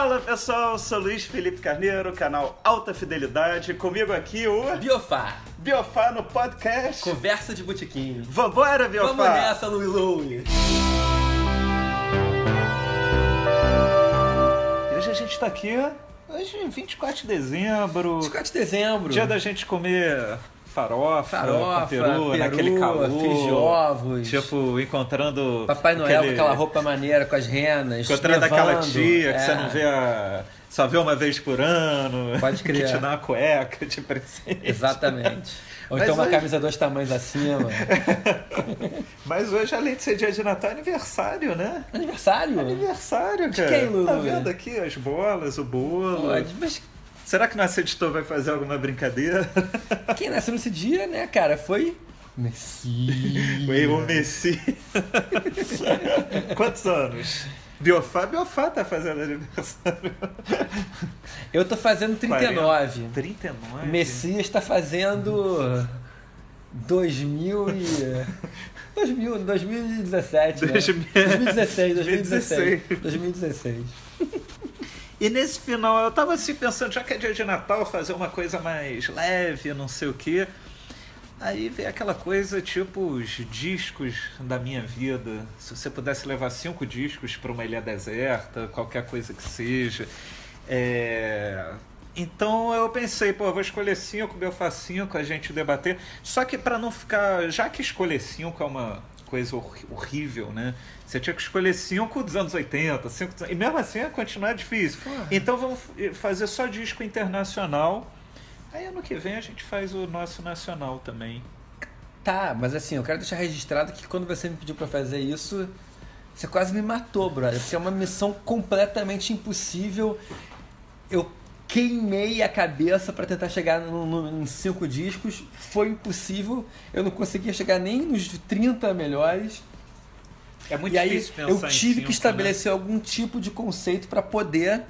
Fala pessoal, sou Luiz Felipe Carneiro, canal Alta Fidelidade. Comigo aqui o Biofá, Biofá no podcast. conversa de botequim. Vambora, Biofá! Vamos nessa, Louie Louie. Hoje a gente tá aqui, hoje 24 de dezembro, 24 de dezembro. dia da gente comer farofa, farofa, peru, peru, naquele calor. de ovos. Tipo, encontrando... Papai Noel aquele- com aquela roupa maneira, com as renas. Encontrando nevando. aquela tia que É. você não vê a... Só vê uma vez por ano. Pode crer. Que te dá uma cueca de presente. Exatamente. Ou Mas então uma hoje- camisa dois tamanhos acima. Mas hoje, além de ser dia de Natal, é aniversário, né? Aniversário? Aniversário, cara. quem, Lulu? Tá vendo aqui as bolas, o bolo? Pode, mas Será que nosso editor vai fazer alguma brincadeira? quem nasceu nesse dia, né, cara, foi Messi. Foi o Messi. Quantos anos? Biofá, Biofá tá fazendo aniversário. Eu tô fazendo 39. 39? Messias está fazendo 2000 e 2000, 2017, né? 2000. 2016, 2016, 2016. E nesse final, eu tava assim pensando, já que é dia de Natal, fazer uma coisa mais leve, não sei o quê. Aí veio aquela coisa tipo os discos da minha vida. Se você pudesse levar cinco discos para uma ilha deserta, qualquer coisa que seja. É, Então eu pensei, pô, eu vou escolher cinco, eu faço cinco, a gente debater. Só que para não ficar. Já que escolher cinco é uma coisa hor- horrível, né? Você tinha que escolher cinco dos anos 80, cinco dos- e mesmo assim ia continuar difícil. Porra. Então vamos f- fazer só disco internacional. Aí ano que vem a gente faz o nosso nacional também. Tá, mas assim, eu quero deixar registrado que quando você me pediu pra fazer isso, você quase me matou, brother. Porque é uma missão completamente impossível. Eu queimei a cabeça pra tentar chegar no, no- em cinco discos. Foi impossível. Eu não conseguia chegar nem nos 30 melhores. É muito e aí difícil pensar eu tive cinco, que estabelecer algum tipo de conceito pra poder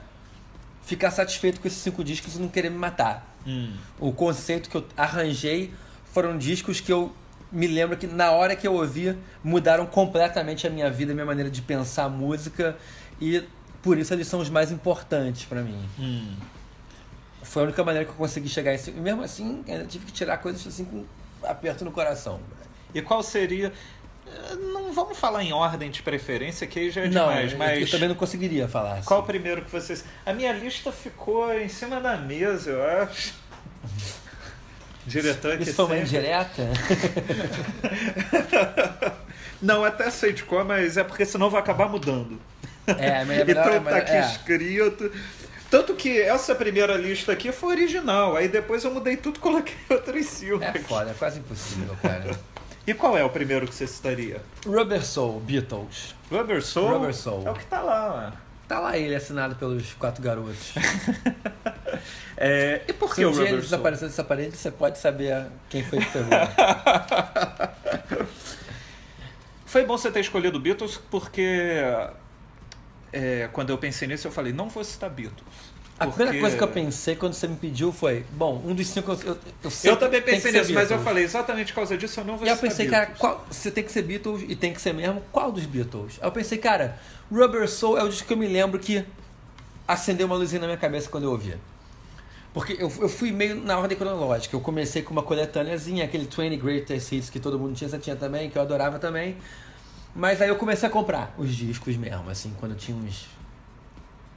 ficar satisfeito com esses cinco discos e não querer me matar. Né? Hum. O conceito que eu arranjei foram discos que eu me lembro que na hora que eu ouvi mudaram completamente a minha vida, a minha maneira de pensar a música e por isso eles são os mais importantes pra mim. Hum. Foi a única maneira que eu consegui chegar a esse. E mesmo assim, ainda tive que tirar coisas assim com aperto no coração. E qual seria. Não vamos falar em ordem de preferência, que aí já é não, demais, mas. eu também não conseguiria falar. assim. Qual o primeiro que vocês. A minha lista ficou em cima da mesa, eu acho. Diretor que Isso foi uma indireta? Não, até sei de qual, mas é porque senão vai acabar mudando. É, mas é então melhor. tá aqui é. escrito. Tanto que essa primeira lista aqui foi original, aí depois eu mudei tudo e coloquei outro em cima. É foda, é quase impossível, cara. E qual é o primeiro que você citaria? Rubber Soul, Beatles. Rubber Soul? Rubber Soul. É o que tá lá, Tá lá ele assinado pelos quatro garotos. É, e por que o Rubber Soul? desaparecer dessa parede, você pode saber quem foi que pegou. Foi bom você ter escolhido Beatles porque é, quando eu pensei nisso eu falei, não vou citar Beatles. A porque- primeira coisa que eu pensei quando você me pediu foi: bom, um dos cinco. Eu, eu, sei Eu também pensei nisso, mas eu falei exatamente por causa disso eu não vou E aí eu citar pensei, cara, Beatles. qual, você tem que ser Beatles e tem que ser mesmo, qual dos Beatles? Aí eu pensei, cara, Rubber Soul é o disco que eu me lembro que acendeu uma luzinha na minha cabeça quando eu ouvia. Porque eu, eu fui meio na ordem cronológica. Eu comecei com uma coletâneazinha, aquele 20 Greatest Hits que todo mundo tinha, você tinha também, que eu adorava também. Mas aí eu comecei a comprar os discos mesmo, assim, quando eu tinha uns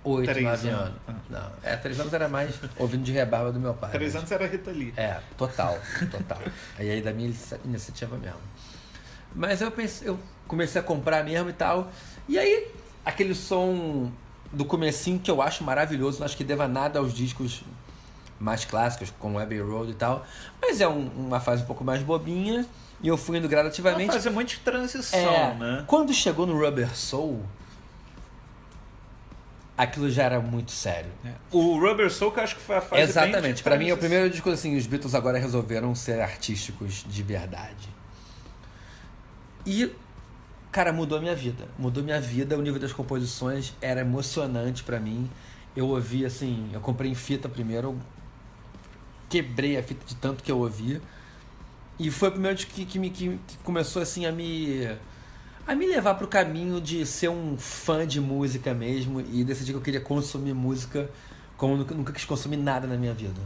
8, Três 9 anos. anos. Não, é, 3 anos era mais ouvindo de rebarba do meu pai. Três mas- anos era Rita Lee. é, total, total. Aí aí da minha inicia- iniciativa mesmo. Mas eu pensei, eu comecei a comprar mesmo e tal. E aí, aquele som do comecinho que eu acho maravilhoso, não acho que deva nada aos discos mais clássicos, como Abbey Road e tal. Mas é um- uma fase um pouco mais bobinha. E eu fui indo gradativamente. fazer muito de transição, É, né? Quando chegou no Rubber Soul, aquilo já era muito sério. O Rubber Soul que eu acho que foi a fase Exatamente. Pra mim é o primeiro disco assim, os Beatles agora resolveram ser artísticos de verdade. E cara, mudou a minha vida. Mudou minha vida, o nível das composições era emocionante pra mim. Eu ouvi assim, eu comprei em fita primeiro, eu quebrei a fita de tanto que eu ouvia. E foi o primeiro que, que, me, que, que começou assim a me a me levar pro caminho de ser um fã de música mesmo e decidir que eu queria consumir música como nunca, nunca quis consumir nada na minha vida.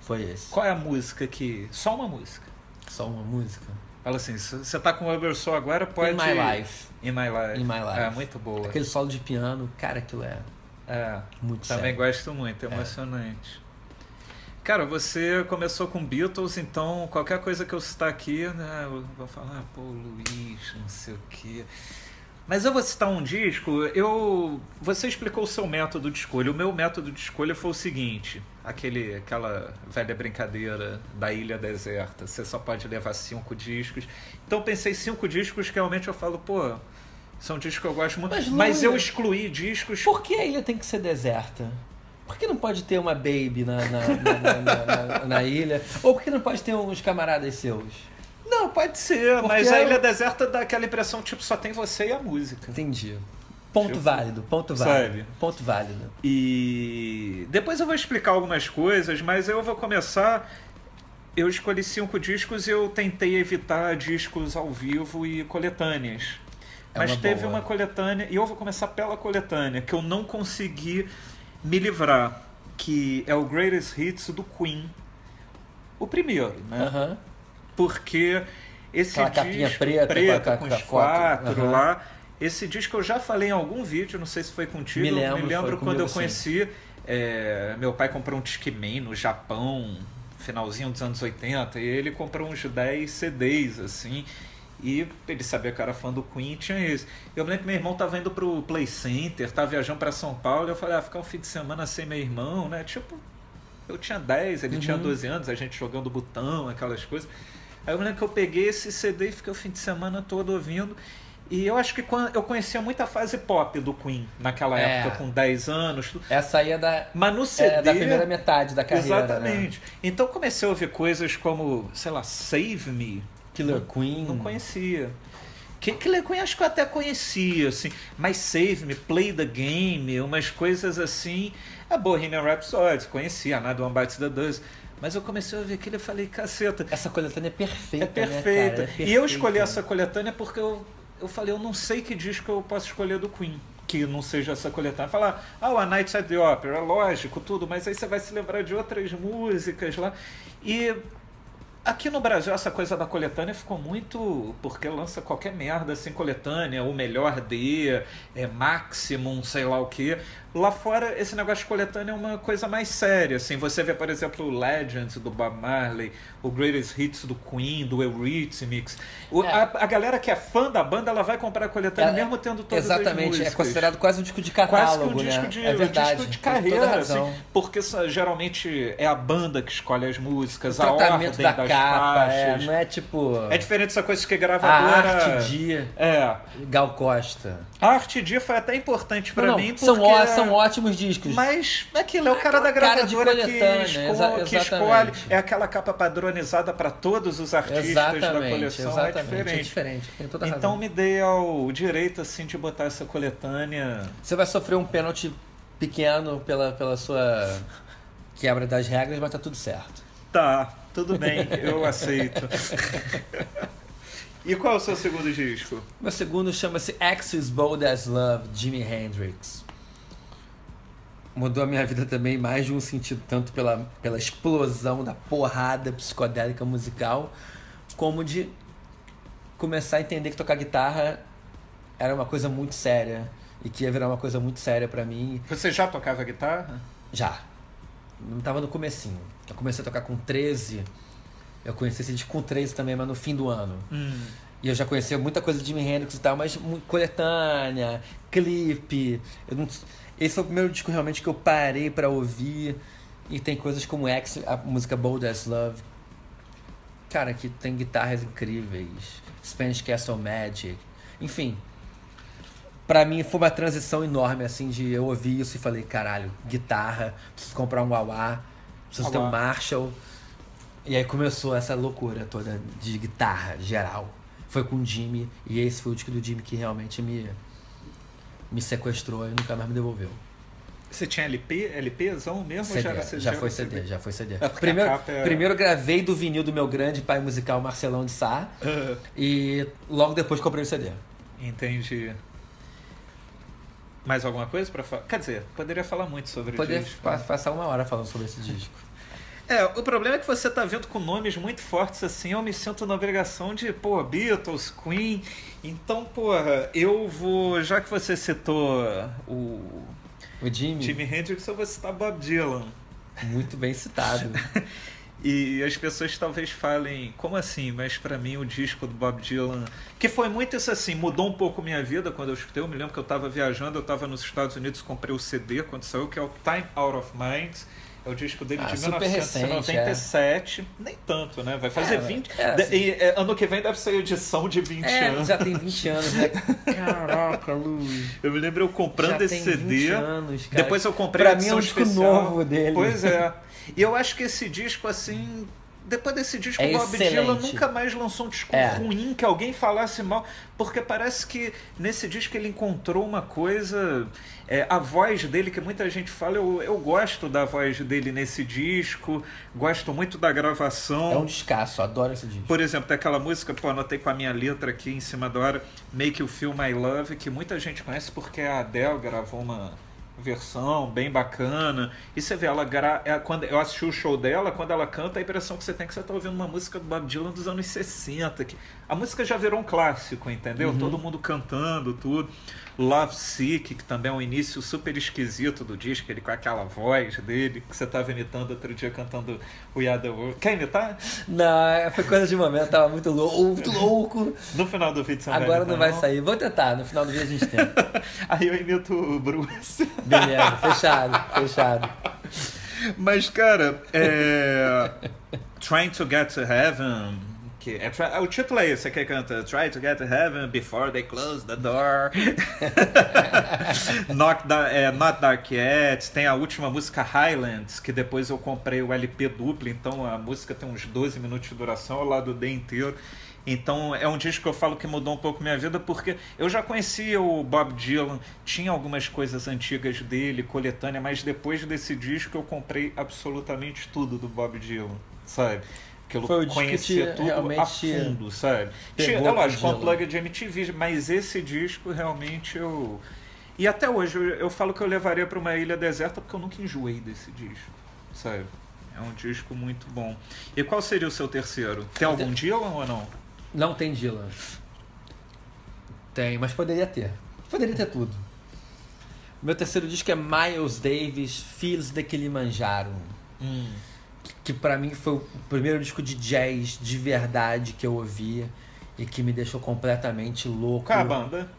Foi esse. Qual é a música que. Só uma música. Só uma música? Fala assim, você tá com o Soul agora, pode. In My Life. In My Life. In My Life. É, muito boa. Aquele solo de piano, cara, aquilo é É, muito também sério. gosto muito, é emocionante. Cara, você começou com Beatles, então qualquer coisa que eu citar aqui, né, eu vou falar, pô, Luiz, não sei o quê. Mas eu vou citar um disco, eu. Você explicou o seu método de escolha. O meu método de escolha foi o seguinte: aquele, aquela velha brincadeira da ilha deserta. Você só pode levar cinco discos. Então eu pensei cinco discos que realmente eu falo, pô, são discos que eu gosto muito. Mas, Mas, eu excluí discos. Por que a ilha tem que ser deserta? Por que não pode ter uma baby na, na, na, na- ilha? Ou por que não pode ter uns camaradas seus? Não, pode ser, Porque mas a eu- ilha deserta dá aquela impressão, tipo, só tem você e a música. Entendi. Ponto Tipo, válido, ponto válido. sabe? Ponto válido. E depois eu vou explicar algumas coisas, mas eu vou começar. Eu escolhi cinco discos e eu tentei evitar discos ao vivo e coletâneas. É Mas uma teve boa. uma coletânea, e eu vou começar pela coletânea, que eu não consegui me livrar, que é o Greatest Hits do Queen. O primeiro, né? Porque esse Aquela capinha disco preta com a- com, os quatro lá. Esse disco eu já falei em algum vídeo, não sei se foi contigo. Me lembro, me lembro quando comigo, eu sim. conheci. é, meu pai comprou um Discman no Japão, finalzinho dos anos 80, e ele comprou uns 10 CDs, assim. E ele sabia que eu era fã do Queen, tinha esse. Eu me lembro que meu irmão tava indo pro Play Center, tava viajando para São Paulo, e eu falei, ah, ficar um fim de semana sem meu irmão, né? Tipo, eu tinha 10, ele tinha Uhum. 12 anos, a gente jogando botão, aquelas coisas. Aí eu me lembro que eu peguei esse CD e fiquei o fim de semana todo ouvindo. E eu acho que quando eu conhecia muita fase pop do Queen naquela É. época, com 10 anos. Essa aí é da, Mas no CD. é da primeira metade da carreira. Né? Exatamente. Então eu comecei a ouvir coisas como, sei lá, Save Me. Killer Queen. Não conhecia. Que Killer Queen acho que eu até conhecia, assim. Mas Save Me, Play the Game, umas coisas assim. A Bohemian Rhapsody, conhecia, Nada One Bites the Dust. Mas eu comecei a ouvir aquilo e falei, caceta, Essa coletânea é perfeita. é né, perfeita. cara? É E eu escolhi perfeita. essa coletânea porque eu, eu falei, eu não sei que disco eu posso escolher do Queen. Que não seja essa coletânea. Falar, ah, o A Night at the Opera, lógico, tudo, mas aí você vai se lembrar de outras músicas lá. E aqui no Brasil essa coisa da coletânea ficou muito. Porque lança qualquer merda assim, coletânea, o melhor de, é Maximum, sei lá o que. Lá fora, esse negócio de coletânea é uma coisa mais séria. Assim, você vê, por exemplo, o Legends do Bob Marley, o Greatest Hits do Queen, do Eurythmics. O, É. a, a galera que é fã da banda, ela vai comprar a coletânea É, mesmo tendo todas as Exatamente, é considerado quase um disco de Quase catálogo, que um disco né? de, é um verdade. disco de carreira, assim, porque geralmente é a banda que escolhe as músicas, O a ordem da das capa, é, faixas. não é tipo É diferente dessa coisa que a gravadora. arte de É. Gal Costa. A arte dia foi até importante não, mim porque são, são ótimos discos. mas aquilo é o cara da cara de gravadora que, coletânea, esco- exa- que escolhe. É aquela capa padronizada para todos os artistas da exatamente, coleção. exatamente. É diferente. É diferente, Então razão. me dei ao direito assim de botar essa coletânea. Você vai sofrer um pênalti pequeno pela, pela sua quebra das regras, mas tá tudo certo. Tá, tudo bem, eu aceito. e qual é o seu segundo disco? Meu segundo chama-se Axis Bold as Love, Jimi Hendrix. Mudou a minha vida também mais de um sentido, tanto pela, pela explosão da porrada psicodélica musical, como de começar a entender que tocar guitarra era uma coisa muito séria e que ia virar uma coisa muito séria pra mim. Você já tocava guitarra? Já. Não tava no comecinho. Eu comecei a tocar com 13. Eu conheci esse disco com 13 também, mas no fim do ano. Hum. E eu já conhecia muita coisa de Jimi Hendrix e tal, mas coletânea, clipe. Eu não- Esse foi o primeiro disco realmente que eu parei pra ouvir. E tem coisas como X, a música Bold as Love. Cara, que tem guitarras incríveis. Spanish Castle Magic. Enfim. Pra mim foi uma transição enorme, assim, de eu ouvir isso e falei, caralho, guitarra, preciso comprar um wah preciso ter um. Marshall. E aí começou essa loucura toda de guitarra geral. Foi com o Jimmy, e esse foi o disco do Jimmy que realmente me, me sequestrou e nunca mais me devolveu. Você tinha LP, LPzão mesmo? CD, já, era, já, já foi era CD, já foi CD. É, porque primeiro, é- primeiro gravei do vinil do meu grande pai musical Marcelão de Sá Ah, e logo depois comprei o CD. entendi. Mais alguma coisa para falar? Quer dizer, poderia falar muito sobre Poder disco. pa- passar uma hora falando sobre esse disco. É, o problema é que você tá vendo com nomes muito fortes assim, eu me sinto na obrigação de, pô, Beatles, Queen. Então, porra, eu vou, já que você citou o O Jimmy, Jimi Hendrix, eu vou citar Bob Dylan. muito bem citado. E as pessoas talvez falem, como assim? Mas pra mim o disco do Bob Dylan, que foi muito isso assim, mudou um pouco minha vida quando eu escutei. Eu me lembro que eu tava viajando, eu tava nos Estados Unidos, comprei o CD quando saiu, que é o Time Out of Mind. É o disco dele Ah, de super recente, 1997. Nem tanto, né? Vai fazer É, 20. é, assim. e, é, ano que vem deve ser edição de 20 É, anos. já tem 20 anos, né? Caraca, Luz. Eu me lembro eu comprando já esse CD. 20 anos, cara. Depois eu comprei Pra a mim é edição um disco especial. novo dele. Pois é. E eu acho que esse disco, assim. Depois desse disco, É o Bob. Dylan nunca mais lançou um disco É. ruim, que alguém falasse mal. Porque parece que nesse disco ele encontrou uma coisa. é, a voz dele, que muita gente fala, eu, eu gosto da voz dele nesse disco, gosto muito da gravação. É um descasso, adoro esse disco. Por exemplo, tem aquela música, pô, anotei com a minha letra aqui em cima da hora, Make You Feel My Love, que muita gente conhece porque a Adele gravou uma versão bem bacana. E você vê, ela gra... é, quando eu assisti o show dela, quando ela canta, a impressão que você tem é que você tá ouvindo uma música do Bob Dylan dos anos 60. Que... A música já virou um clássico, entendeu? Uhum. Todo mundo cantando, tudo. Love Sick, que também é um início super esquisito do disco, ele com aquela voz dele, que você tava imitando outro dia cantando We Are The World. Quer imitar? Não, foi coisa de momento, tava muito louco, muito louco. No final do vídeo você Agora imitar, não vai sair. Vou tentar, no final do dia a gente tenta. Aí eu imito o Bruce. Beleza, fechado, fechado. Mas, cara, é. Trying to Get to Heaven. Que é, tra- o título é esse, é que canta Try to Get to Heaven Before They Close the Door. Not, da, é, Not Dark Yet. Tem a última música Highlands, que depois eu comprei o LP duplo, então a música tem uns 12 minutos de duração ao lado do D inteiro. Então é um disco que eu falo que mudou um pouco minha vida, porque eu já conhecia o Bob Dylan, tinha algumas coisas antigas dele, coletânea, mas depois desse disco eu comprei absolutamente tudo do Bob Dylan, sabe? Que eu Foi conhecia tudo a fundo, sabe? Tinha, é lógico, Dylan. Unplugged de MTV, mas esse disco realmente eu. E até hoje eu, eu falo que eu levaria para uma ilha deserta porque eu nunca enjoei desse disco, sabe? É um disco muito bom. E qual seria o seu terceiro? Tem algum Dylan ou não? Não tem Dylan. Tem, mas poderia ter. Poderia ter tudo. Meu terceiro disco é Miles Davis, Filhos de Kilimanjaro. Hum. Que pra mim foi o primeiro disco de jazz de verdade que eu ouvi e que me deixou completamente louco. Qual é a banda?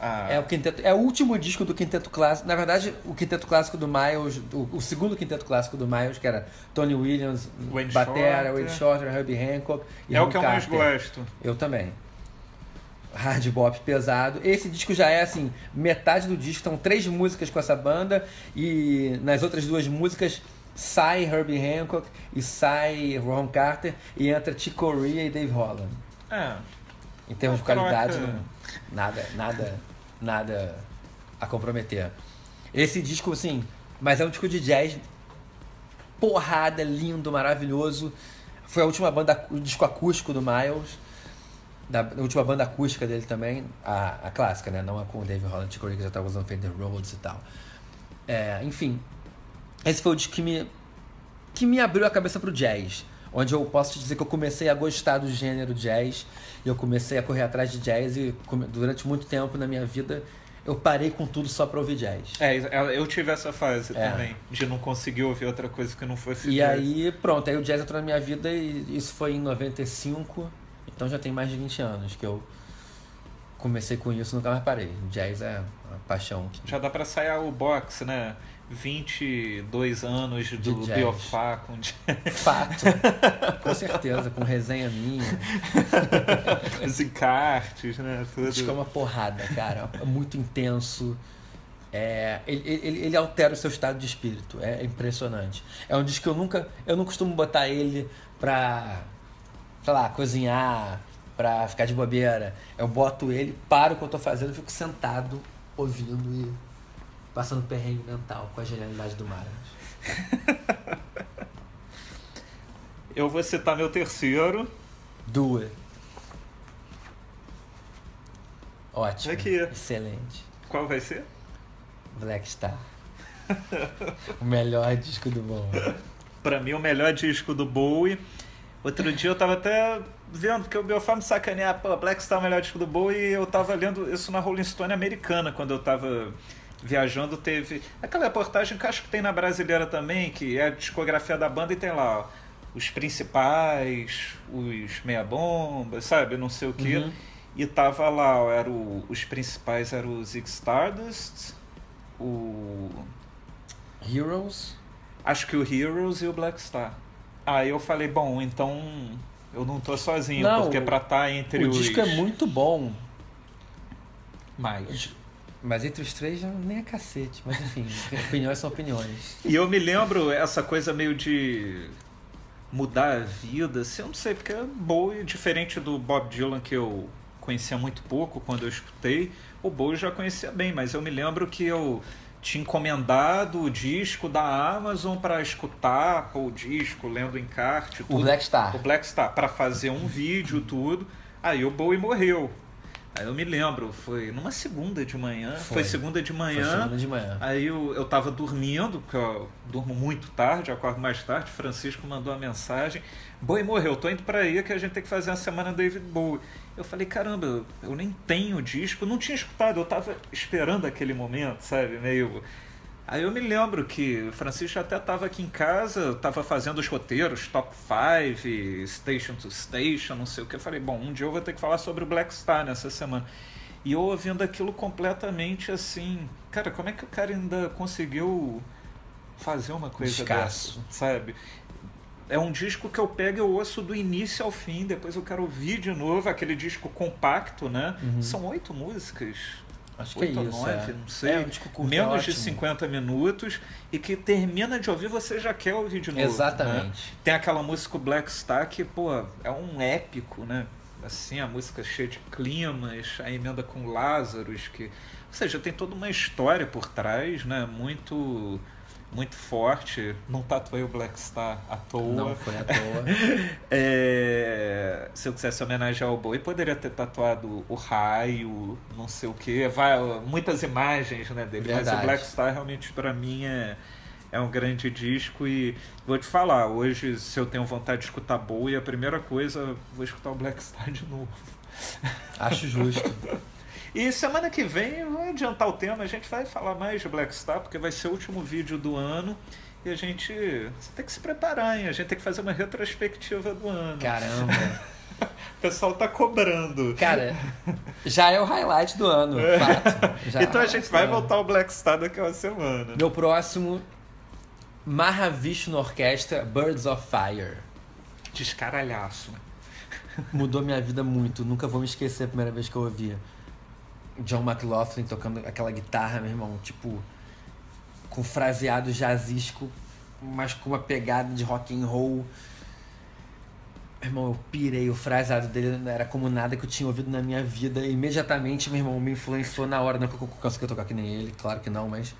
Ah, É o, quinteto, é o último disco do Quinteto Clássico. Na verdade, o Quinteto Clássico do Miles, o, o segundo Quinteto Clássico do Miles, que era Tony Williams, Wayne Batera, Shorter. Wayne Shorter, Herbie Hancock e é o Ron que eu mais gosto. Eu também. Hard bop pesado. Esse disco já é assim, metade do disco, estão três músicas com essa banda e nas outras duas músicas sai Herbie Hancock e sai Ron Carter e entra Chick Corea e Dave Holland. É. Em termos de qualidade, não- nada, nada, nada a comprometer. Esse disco, assim, mas é um disco de jazz porrada, lindo, maravilhoso. Foi a última banda, o disco acústico do Miles, da a última banda acústica dele também, a, a clássica, né? Não a com o Dave Holland, Chick Corea, que já estava usando Fender Rhodes e tal. É, enfim, esse foi o disco que me, que me abriu a cabeça pro jazz. Onde eu posso te dizer que eu comecei a gostar do gênero jazz. E eu comecei a correr atrás de jazz. E durante muito tempo na minha vida eu parei com tudo só pra ouvir jazz. É, eu tive essa fase É. também, de não conseguir ouvir outra coisa que não fosse E jazz. aí, pronto, aí o jazz entrou na minha vida e isso foi em 95. Então já tem mais de 20 anos que eu comecei com isso e nunca mais parei. Jazz é uma paixão. que- Já dá pra sair o box, né? 22 anos do. Biofá com. Fato. com certeza, com resenha minha. os encartes, né? O disco é Tudo. uma porrada, cara. É muito intenso. É, ele, ele, ele altera o seu estado de espírito. É impressionante. É um disco que eu nunca. Eu não costumo botar ele pra. sei lá, cozinhar, pra ficar de bobeira. Eu boto ele, paro o que eu tô fazendo, fico sentado, ouvindo e. passando perrengue mental com a genialidade do Maras. Eu vou citar meu terceiro. Duas. Ótimo. Aqui. Excelente. Qual vai ser? Black Star. o melhor disco do bom. Pra mim, o melhor disco do Bowie. Outro dia eu tava até vendo, porque o Biofar me sacanear, pô, Black Star é o melhor disco do Bowie, e eu tava lendo isso na Rolling Stone americana, quando eu tava viajando, teve aquela reportagem que acho que tem na brasileira também, que é a discografia da banda e tem lá ó, os principais, os meia-bomba, sabe, não sei o que. Uhum. E tava lá, ó, era o, os principais eram o Zig Stardust, o Heroes. Acho que o Heroes e o Black Star. Aí eu falei, bom, então eu não tô sozinho, Não, porque pra estar entre o os. disco é muito bom. mais. Mas entre os três nem é cacete. Mas enfim, opiniões são opiniões. E eu me lembro essa coisa meio de mudar a vida, assim, eu não sei, porque é Bowie, diferente do Bob Dylan que eu conhecia muito pouco quando eu escutei, o Bowie já conhecia bem, mas eu me lembro que eu tinha encomendado o disco da Amazon para escutar o disco, lendo encarte, O tudo. Black Star. o Black Star para fazer um vídeo tudo. Aí o Bowie morreu. Aí eu me lembro, foi numa segunda de manhã, foi, Foi. segunda de Foi manhã. segunda de manhã. Aí eu, eu tava dormindo, porque eu durmo muito tarde, acordo mais tarde. Francisco mandou uma mensagem: Bowie morreu, tô indo pra aí que a gente tem que fazer uma semana David Bowie. Eu falei: caramba, eu nem tenho disco, não tinha escutado, eu tava esperando aquele momento, sabe? Meio. Aí eu me lembro que o Francisco até estava aqui em casa, estava fazendo os roteiros, top 5, station to station, não sei o que. Eu falei, bom, um dia eu vou ter que falar sobre o Black Star nessa semana. E eu ouvindo aquilo completamente assim, cara, como é que o cara ainda conseguiu fazer uma coisa Escasso. dessa, sabe? É um disco que eu pego e eu ouço do início ao fim, depois eu quero ouvir de novo, aquele disco compacto, né? Uhum. São oito músicas, Acho que é oito ou isso. nove, é. não sei. É, um disco curto, menos é de ótimo. 50 minutos e que termina de ouvir você já quer ouvir de novo. né? Exatamente. Tem aquela música Black Star que, pô, é um épico, né? Assim, a música cheia de climas, a emenda com Lazarus, que. Ou seja, tem toda uma história por trás, né? Muito. Muito forte. Não tatuei o Black Star à toa. Não foi à toa. É, se eu quisesse homenagear o Bowie, poderia ter tatuado o raio, não sei o que, vai, muitas imagens né, dele. Mas Verdade. o Black Star realmente para mim é, é um grande disco e vou te falar, hoje se eu tenho vontade de escutar Bowie, a primeira coisa, vou escutar o Black Star de novo. Acho justo. E semana que vem, vou adiantar o tema, a gente vai falar mais de Black Star, porque vai ser o último vídeo do ano. E a gente você tem que se preparar, hein? A gente tem que fazer uma retrospectiva do ano. Caramba. O pessoal tá cobrando. Cara, já é o highlight do ano, fato. Já então é a gente vai ano. voltar ao Black Star daqui a uma semana. Meu próximo, Mahavishnu Orquestra Birds of Fire. Descaralhaço. Mudou minha vida muito. Nunca vou me esquecer a primeira vez que eu ouvi John McLaughlin tocando aquela guitarra, meu irmão, tipo, com fraseado jazzístico, mas com uma pegada de rock and roll. Meu irmão, eu pirei. O fraseado dele era como nada que eu tinha ouvido na minha vida. E imediatamente, meu irmão, me influenciou na hora. Não que eu consegui tocar que nem ele, claro que não, mas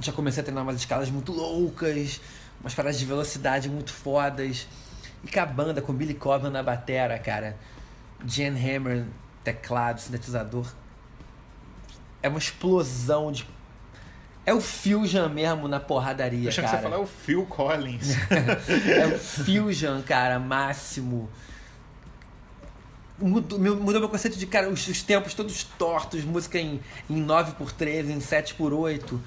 já comecei a treinar umas escalas muito loucas, umas paradas de velocidade muito fodas. E com a banda, com Billy Cobham na batera, cara. Jan Hammer, teclado, sintetizador. É uma explosão de. É o Fusion mesmo na porradaria, que cara. você falar o Phil Collins. É o Fusion, cara, máximo. Mudou meu, mudou meu conceito de, cara, os, os tempos todos tortos, música em, em 9x13, em 7x8.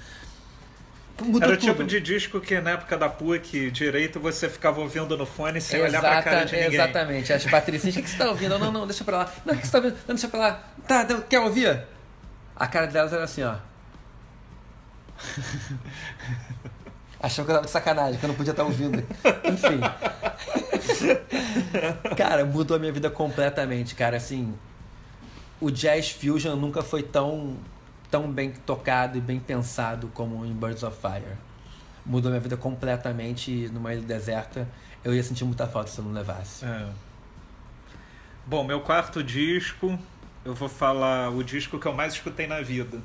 Mudou Era o tudo. tipo de disco que na época da PUC direito você ficava ouvindo no fone sem olhar pra cara de ninguém. Exatamente. As patricinhas, o que, que você tá ouvindo? Não, não, deixa pra lá. Não, o que você tá ouvindo? Não, deixa pra lá. Tá, quer ouvir? A cara delas era assim, ó. Achou que eu tava de sacanagem, que eu não podia estar ouvindo. Enfim. cara, mudou a minha vida completamente, cara. Assim, o Jazz Fusion nunca foi tão, tão bem tocado e bem pensado como em Birds of Fire. Mudou minha vida completamente e numa ilha deserta. Eu ia sentir muita falta se eu não levasse. É. Bom, meu quarto disco, eu vou falar o disco que eu mais escutei na vida.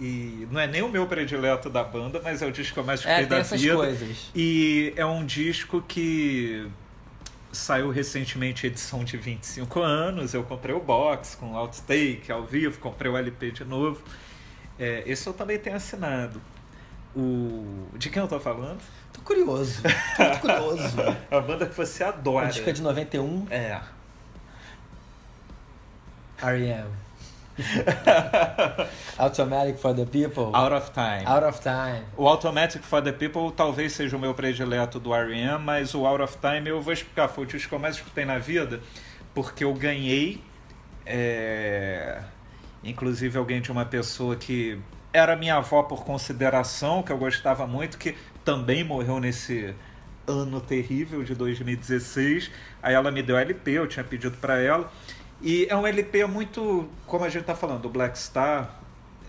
E não é nem o meu predileto da banda, mas é o disco que eu mais É, escutei tem da vida. coisas. E é um disco que saiu recentemente edição de 25 anos. Eu comprei o box com outtake ao vivo, comprei o LP de novo. É, esse eu também tenho assinado. O... De quem eu tô falando? Tô curioso. Tô muito curioso. A banda que você adora. O disco é de 91, É. R.E.M. Automatic for the People. Out of Time. Out of Time. O Automatic for the People talvez seja o meu predileto do R.E.M., mas o Out of Time eu vou explicar. Foi o disco que eu mais escutei na vida, porque eu ganhei, é, inclusive alguém de uma pessoa que era minha avó por consideração, que eu gostava muito, que também morreu nesse ano terrível de 2016. Aí ela me deu LP, eu tinha pedido para ela. E é um LP muito, como a gente tá falando, o Black Star,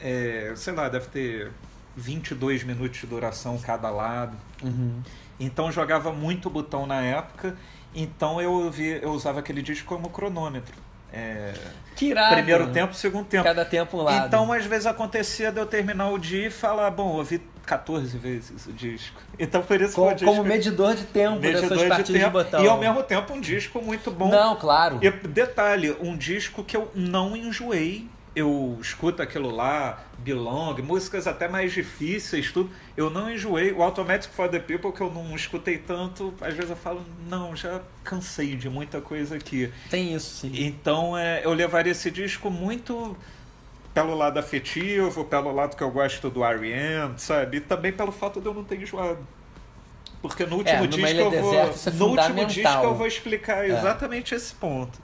é, sei lá, deve ter 22 minutos de duração cada lado. Uhum. Então jogava muito botão na época, então eu, vi, eu usava aquele disco como cronômetro. É, Que irado. primeiro tempo, segundo tempo. Cada tempo um lado. Então, às vezes acontecia de eu terminar o dia e falar, bom, ouvi 14 vezes o disco. Então, por isso como, que o disco como medidor de tempo medidor dessas de partidas de, tempo, botão. E ao mesmo tempo um disco muito bom. Não, claro. E detalhe, um disco que eu não enjoei. Eu escuto aquilo lá, Belong, músicas até mais difíceis, tudo. Eu não enjoei. O Automatic for the People, que eu não escutei tanto, às vezes eu falo, não, já cansei de muita coisa aqui. Tem isso, sim. Então é, eu levaria esse disco muito pelo lado afetivo, pelo lado que eu gosto do R.E.M., sabe? E também pelo fato de eu não ter enjoado. Porque no último É, disco eu vou. Deserta, isso é no último disco eu vou explicar É. exatamente esse ponto.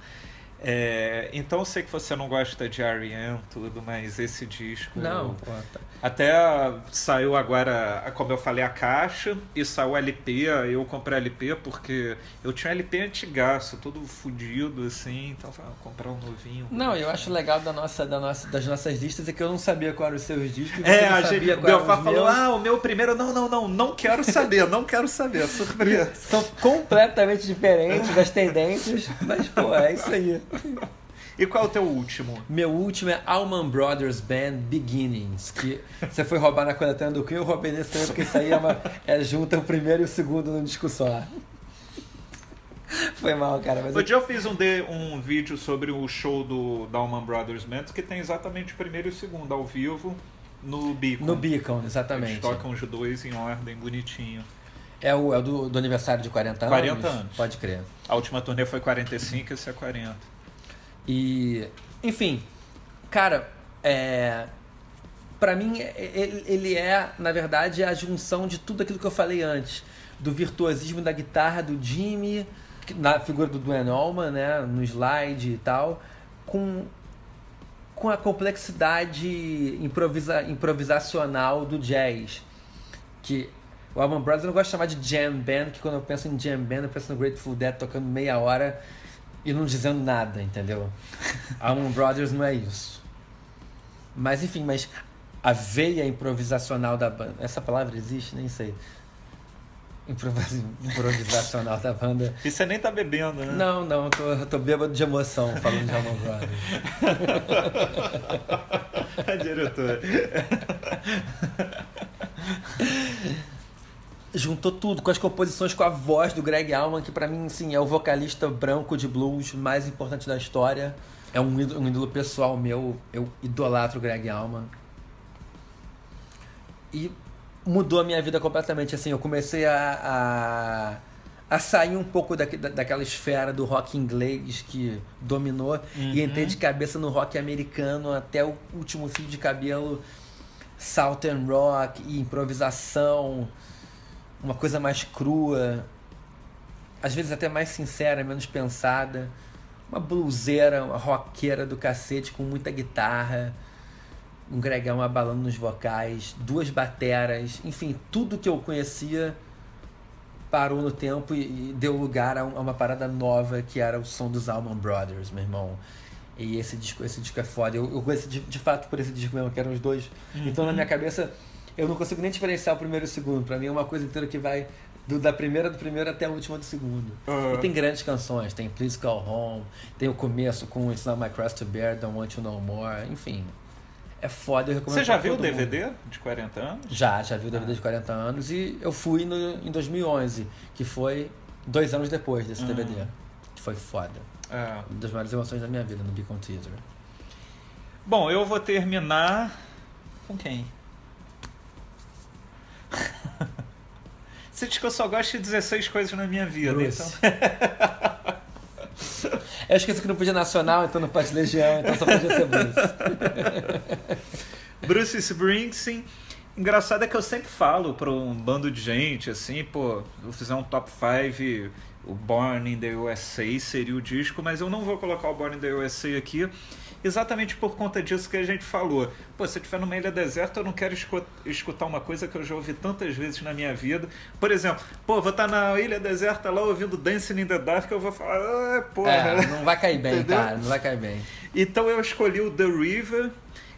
É, então eu sei que você não gosta de R.E.M. tudo, mas esse disco. Não, tá. Até saiu agora, como eu falei, a caixa e saiu o LP. Eu comprei LP porque eu tinha LP antigaço, todo fudido assim. Então eu falei, ah, comprar um novinho. Não, eu acho legal da nossa, da nossa, das nossas listas é que eu não sabia quais eram os seus discos. É, a sabia gente, Belfá os falou, meus. ah, o meu primeiro, não, não, não, não quero saber, não quero saber, surpresa. São completamente diferentes das tendências, mas, pô, é isso aí. E qual é o teu último? Meu último é Allman Brothers Band Beginnings, que você foi roubar na coletânea do Queen, eu roubei nesse também, porque isso aí é, uma, é junta o primeiro e o segundo num disco só. Foi mal, cara, mas Outro dia eu fiz um, de, um vídeo sobre o show do Dalman Brothers Band, que tem exatamente o primeiro e o segundo ao vivo no Beacon. no Beacon, Eles exatamente. tocam os dois em ordem, bonitinho. É o, é do, do aniversário de 40 anos? 40 anos. Pode crer. A última turnê foi 45, esse é 40. E, enfim, cara, é, para mim é- ele, ele é, na verdade, a junção de tudo aquilo que eu falei antes, do virtuosismo da guitarra do Jimmy, na figura do Duane Allman, né, no slide e tal, com com a complexidade improvisa, improvisacional do jazz, que o Allman Brothers eu não gosto de chamar de jam band, que quando eu penso em jam band eu penso no Grateful Dead tocando meia hora e não dizendo nada, entendeu? Allman Brothers não é isso. Mas enfim, mas a veia improvisacional da banda, essa palavra existe? Nem sei. Improvisa- Improvisacional da banda. E você nem tá bebendo, né? Não, não, eu tô, eu tô bêbado de emoção falando de Allman Brothers. A diretora. Juntou tudo com as composições com a voz do Greg Allman, que pra mim sim é o vocalista branco de blues mais importante da história. É um ídolo, um ídolo pessoal meu, eu idolatro o Greg Allman. E mudou a minha vida completamente. Assim, eu comecei a, a, a sair um pouco da, da, daquela esfera do rock inglês que dominou e entrei de cabeça no rock americano até o último fio de cabelo, Southern rock e improvisação uma coisa mais crua, às vezes até mais sincera, menos pensada, uma bluseira, uma roqueira do cacete com muita guitarra, um gregão abalando nos vocais, duas bateras, enfim, tudo que eu conhecia parou no tempo e, deu lugar a, um- uma parada nova que era o som dos Allman Brothers, meu irmão. E esse disco, esse disco é foda. Eu, eu conheci de, de fato por esse disco mesmo, que eram os dois. Então na minha cabeça eu não consigo nem diferenciar o primeiro e o segundo. Pra mim é uma coisa inteira que vai do, da primeira do primeiro até a última do segundo. Ah. E tem grandes canções, tem Please Call Home, tem o começo com It's Not My Cross to Bear, Don't Want You No More, enfim. É foda, eu recomendo Você já viu o todo mundo. DVD de 40 anos? Já, já vi o DVD de 40 anos e eu fui no, em 2011, que foi dois anos depois desse Uhum. DVD. Que foi foda. É. Uma das maiores emoções da minha vida no Beacon Theater. Bom, eu vou terminar com quem? Você diz que eu só gosto de 16 coisas na minha vida, Bruce. então. Eu esqueci que não podia nacional, então não pode Legião, então só podia ser Bruce. Bruce Springsteen. Engraçado é que eu sempre falo para um bando de gente, assim, pô, vou fizer um top 5, o Born in the USA seria o disco, mas eu não vou colocar o Born in the USA aqui, exatamente por conta disso que a gente falou. Pô, se eu estiver numa ilha deserta, eu não quero escu- escutar uma coisa que eu já ouvi tantas vezes na minha vida. Por exemplo, pô, vou estar na ilha deserta lá ouvindo Dancing in the Dark, eu vou falar, ah, porra. É, não vai cair bem, cara, não vai cair bem. Então eu escolhi o The River.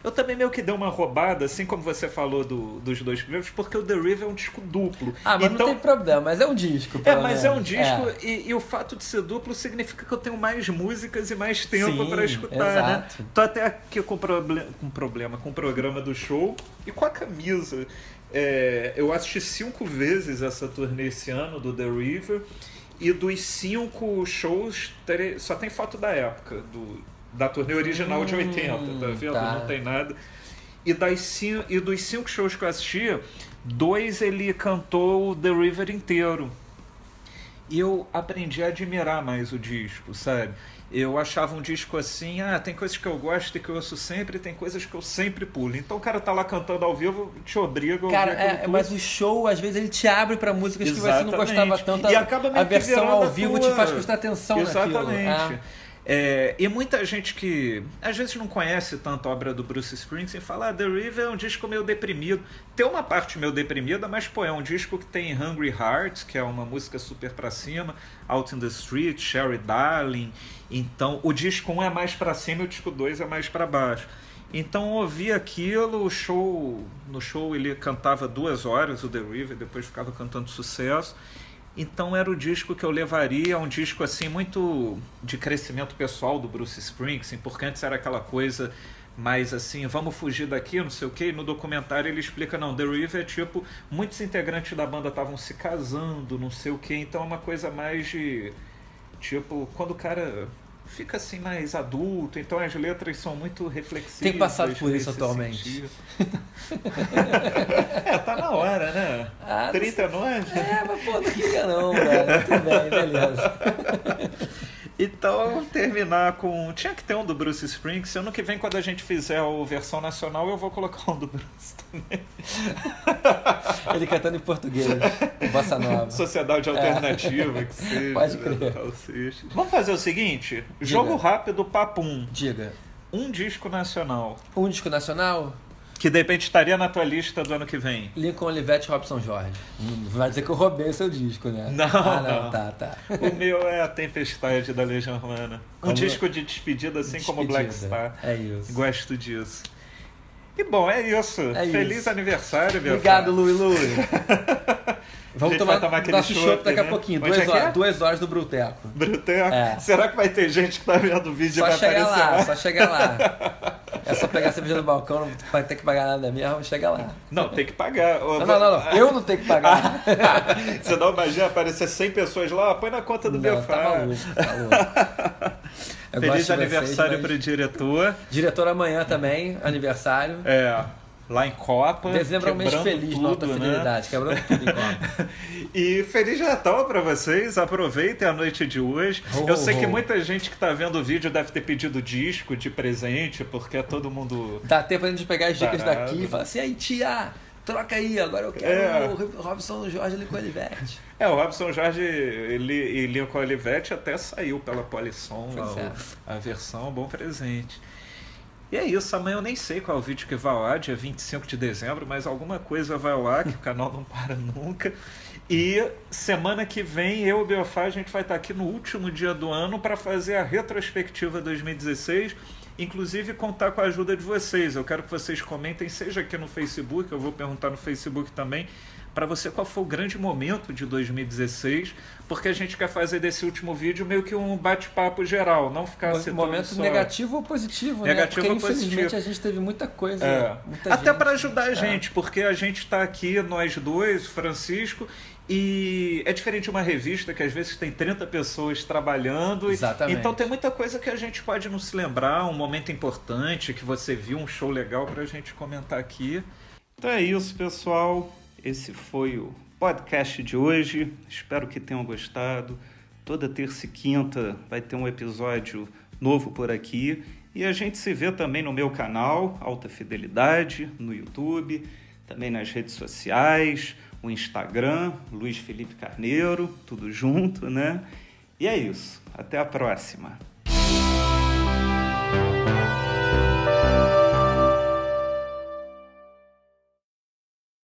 Eu também meio que dei uma roubada, assim como você falou do- dos dois primeiros, porque o The River é um disco duplo. Ah, mas então, não tem problema, mas é um disco. é, mas é um menos. disco É. E, e o fato de ser duplo significa que eu tenho mais músicas e mais tempo para escutar, né? exato. Tô até aqui com, proble com problema com o programa do show e com a camisa. É, eu assisti cinco vezes essa turnê esse ano do The River e dos cinco shows só tem foto da época, do, da turnê original de Hum, 80, tá vendo? tá. Não tem nada. E, das cinco, e dos cinco shows que eu assisti, dois ele cantou The River inteiro. E eu aprendi a admirar mais o disco, sabe? Eu achava um disco assim, ah, tem coisas que eu gosto e que eu ouço sempre, tem coisas que eu sempre pulo. Então o cara tá lá cantando ao vivo, te obriga a ouvir Cara, é, mas o show, às vezes, ele te abre pra músicas que você não gostava Exatamente. tanto. E acaba meio a versão ao vivo tua- te faz prestar atenção Exatamente. naquilo. É, e muita gente que às vezes não conhece tanto a obra do Bruce Springsteen fala: ah, The River é um disco meio deprimido. Tem uma parte meio deprimida, mas pô, é um disco que tem Hungry Heart, que é uma música super pra cima, Out in the Street, Sherry Darling. Então o disco 1 é mais pra cima e o disco 2 é mais pra baixo. Então eu ouvi aquilo, o show. No show ele cantava duas horas, o The River, depois ficava cantando sucesso. Então era o disco que eu levaria, um disco assim muito de crescimento pessoal do Bruce Springsteen, porque antes era aquela coisa mais assim, vamos fugir daqui, não sei o que, e no documentário ele explica, não, The River é tipo, muitos integrantes da banda estavam se casando, não sei o que, então é uma coisa mais de, tipo, quando o cara fica assim mais adulto, então as letras são muito reflexivas. Tem passado por isso atualmente. é, tá na hora, né? Ah, não 39? É, mas pô, não queria não, velho. Tudo bem, beleza. Então, terminar com. Tinha que ter um do Bruce Springsteen. Ano que vem, quando a gente fizer a versão nacional, eu vou colocar um do Bruce também. Ele cantando em português. Bossa Nova. Sociedade alternativa, que seja. É. Pode crer. Vamos fazer o seguinte: jogo rápido, papum. Diga. Um disco nacional. Um disco nacional, Que de repente estaria na tua lista do ano que vem. Lincoln Olivetti Robson Jorge. Vai dizer que eu roubei o seu disco, né? Não, ah, não, não. tá, tá. O meu é a Tempestade da Legião Urbana. Um Como- disco de despedida, assim como Black Despedida. Star. É isso. Gosto disso. E bom, é isso. É Feliz isso. aniversário, meu Obrigado. Lui Lui. Vamos tomar, vai tomar aquele nosso chopp, chopp daqui a né? pouquinho. Onde Duas, é horas, é? duas horas do Bruteco. Bruteco. É. Será que vai ter gente que tá vendo o vídeo e Só vai chegar aparecer lá, lá? só chegar lá. É só pegar a cerveja no balcão, não vai ter que pagar nada mesmo, chega lá. Não, tem que pagar. Não, não, não, não. Eu não tenho que pagar. Você não imagina aparecer 100 pessoas lá, põe na conta do Não, Belfar. tá maluco, tá louco. Feliz aniversário vocês, pro mas- diretor. Diretor amanhã também, aniversário. É, lá em Copa. Dezembro é um mês feliz tudo, na alta né? fidelidade, quebrando tudo em Copa. E Feliz Natal pra vocês, aproveitem a noite de hoje. Ho, Eu sei ho, que muita gente que tá vendo o vídeo deve ter pedido disco de presente, porque é todo mundo. Dá tempo pra gente pegar as dicas Tarado. daqui e falar assim, aí tia, troca aí, agora eu quero É. o Robson Jorge Lincoln Olivetti. É, o Robson Jorge e Lincoln Olivetti até saiu pela Polisson Pois é. a versão, bom presente. E é isso, amanhã eu nem sei qual é o vídeo que vai ar, dia 25 de dezembro, mas alguma coisa vai ar, que o canal não para nunca. E semana que vem, eu e o Biofá, a gente vai estar aqui no último dia do ano para fazer a retrospectiva 2016, inclusive contar com a ajuda de vocês. Eu quero que vocês comentem, seja aqui no Facebook, eu vou perguntar no Facebook também, para você qual foi o grande momento de 2016, porque a gente quer fazer desse último vídeo meio que um bate-papo geral, não ficar um momento só... negativo ou positivo, negativo né? Porque ou infelizmente positivo. a gente teve muita coisa, é. muita até para gente. ajudar a É. gente, porque a gente está aqui nós dois, Francisco e é diferente de uma revista que às vezes tem 30 pessoas trabalhando. e- Exatamente. Então tem muita coisa que a gente pode não se lembrar, um momento importante que você viu, um show legal para a gente comentar aqui. Então é isso, pessoal. Esse foi o podcast de hoje. Espero que tenham gostado. Toda terça e quinta vai ter um episódio novo por aqui. E a gente se vê também no meu canal, Alta Fidelidade, no YouTube, também nas redes sociais, o Instagram, Luiz Felipe Carneiro, tudo junto, né? E é isso. Até a próxima.